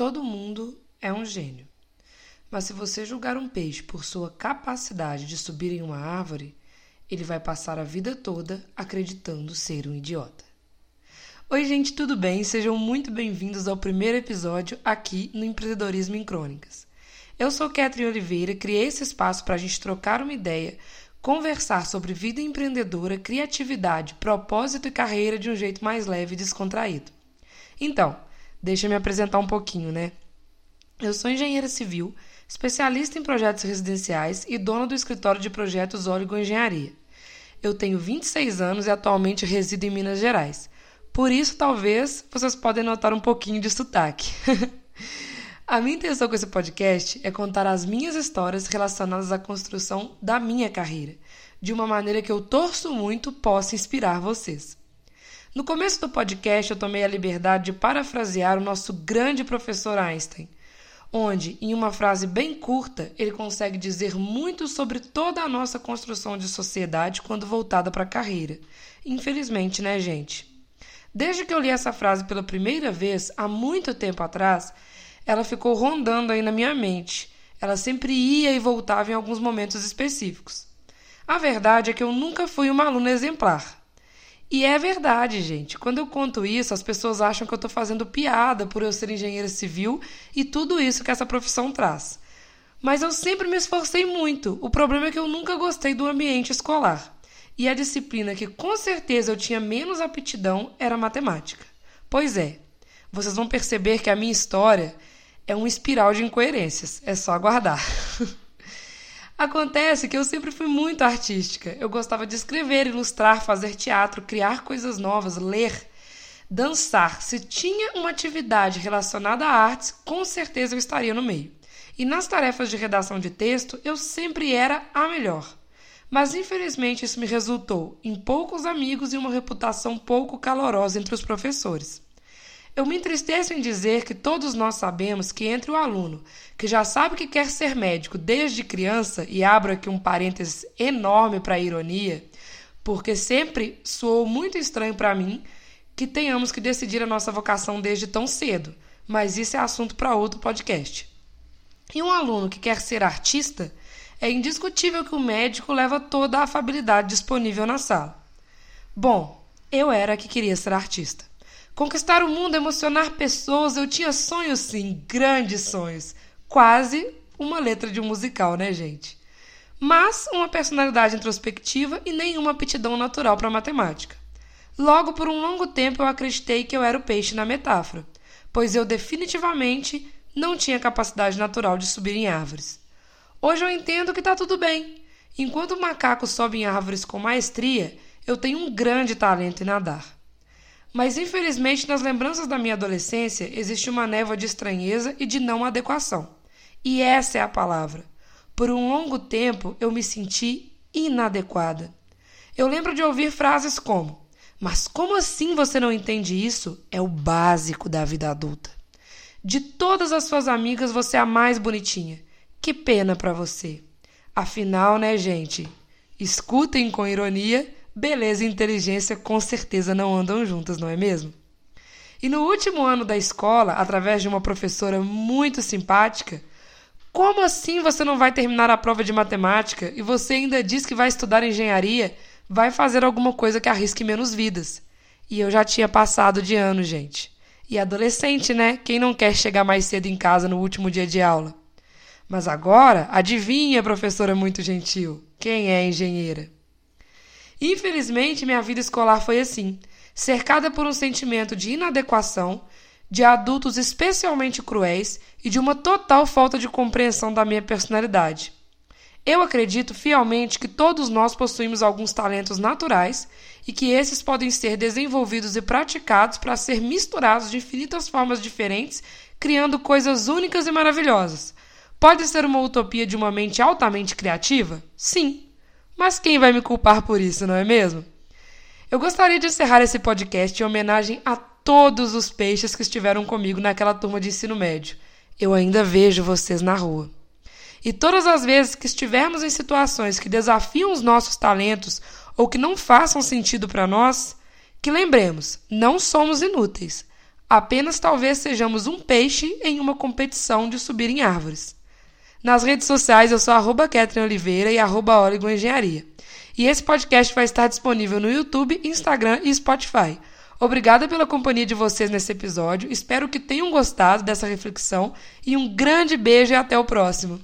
Todo mundo é um gênio. Mas se você julgar um peixe por sua capacidade de subir em uma árvore, ele vai passar a vida toda acreditando ser um idiota. Oi, gente, tudo bem? Sejam muito bem-vindos ao primeiro episódio aqui no Empreendedorismo em Crônicas. Eu sou Catherine Oliveira, criei esse espaço para a gente trocar uma ideia, conversar sobre vida empreendedora, criatividade, propósito e carreira de um jeito mais leve e descontraído. Então, Deixa eu me apresentar um pouquinho, né? Eu sou engenheira civil, especialista em projetos residenciais e dona do escritório de projetos Óligo Engenharia. Eu tenho 26 anos e atualmente resido em Minas Gerais. Por isso, talvez, vocês podem notar um pouquinho de sotaque. A minha intenção com esse podcast é contar as minhas histórias relacionadas à construção da minha carreira, de uma maneira que eu torço muito possa inspirar vocês. No começo do podcast, eu tomei a liberdade de parafrasear o nosso grande professor Einstein, onde, em uma frase bem curta, ele consegue dizer muito sobre toda a nossa construção de sociedade quando voltada para a carreira. Infelizmente, né, gente? Desde que eu li essa frase pela primeira vez, há muito tempo atrás, ela ficou rondando aí na minha mente. Ela sempre ia e voltava em alguns momentos específicos. A verdade é que eu nunca fui uma aluna exemplar. E é verdade, gente. Quando eu conto isso, as pessoas acham que eu estou fazendo piada por eu ser engenheira civil e tudo isso que essa profissão traz. Mas eu sempre me esforcei muito. O problema é que eu nunca gostei do ambiente escolar. E a disciplina que com certeza eu tinha menos aptidão era matemática. Pois é, vocês vão perceber que a minha história é uma espiral de incoerências. É só aguardar. Acontece que eu sempre fui muito artística. Eu gostava de escrever, ilustrar, fazer teatro, criar coisas novas, ler, dançar. Se tinha uma atividade relacionada a artes, com certeza eu estaria no meio. E nas tarefas de redação de texto, eu sempre era a melhor. Mas infelizmente isso me resultou em poucos amigos e uma reputação pouco calorosa entre os professores. Eu me entristeço em dizer que todos nós sabemos que entre o aluno que já sabe que quer ser médico desde criança, e abro aqui um parênteses enorme para a ironia, porque sempre soou muito estranho para mim que tenhamos que decidir a nossa vocação desde tão cedo, mas isso é assunto para outro podcast. E um aluno que quer ser artista, é indiscutível que o médico leva toda a afabilidade disponível na sala. Bom, eu era que queria ser artista. Conquistar o mundo, emocionar pessoas, eu tinha sonhos sim, grandes sonhos. Quase uma letra de um musical, né, gente? Mas uma personalidade introspectiva e nenhuma aptidão natural para matemática. Logo, por um longo tempo, eu acreditei que eu era o peixe na metáfora, pois eu definitivamente não tinha capacidade natural de subir em árvores. Hoje eu entendo que está tudo bem. Enquanto o macaco sobe em árvores com maestria, eu tenho um grande talento em nadar. Mas infelizmente nas lembranças da minha adolescência existe uma névoa de estranheza e de não adequação. E essa é a palavra. Por um longo tempo eu me senti inadequada. Eu lembro de ouvir frases como: Mas como assim você não entende isso? É o básico da vida adulta. De todas as suas amigas, você é a mais bonitinha. Que pena para você. Afinal, né, gente? Escutem com ironia beleza e inteligência com certeza não andam juntas, não é mesmo? E no último ano da escola, através de uma professora muito simpática, como assim você não vai terminar a prova de matemática e você ainda diz que vai estudar engenharia? Vai fazer alguma coisa que arrisque menos vidas. E eu já tinha passado de ano, gente. E adolescente, né? Quem não quer chegar mais cedo em casa no último dia de aula? Mas agora, adivinha, professora muito gentil, quem é engenheira? Infelizmente, minha vida escolar foi assim, cercada por um sentimento de inadequação, de adultos especialmente cruéis e de uma total falta de compreensão da minha personalidade. Eu acredito fielmente que todos nós possuímos alguns talentos naturais e que esses podem ser desenvolvidos e praticados para ser misturados de infinitas formas diferentes, criando coisas únicas e maravilhosas. Pode ser uma utopia de uma mente altamente criativa? Sim. Mas quem vai me culpar por isso, não é mesmo? Eu gostaria de encerrar esse podcast em homenagem a todos os peixes que estiveram comigo naquela turma de ensino médio. Eu ainda vejo vocês na rua. E todas as vezes que estivermos em situações que desafiam os nossos talentos ou que não façam sentido para nós, que lembremos, não somos inúteis. Apenas talvez sejamos um peixe em uma competição de subir em árvores. Nas redes sociais eu sou arroba Oliveira e arroba Engenharia. E esse podcast vai estar disponível no YouTube, Instagram e Spotify. Obrigada pela companhia de vocês nesse episódio. Espero que tenham gostado dessa reflexão e um grande beijo e até o próximo.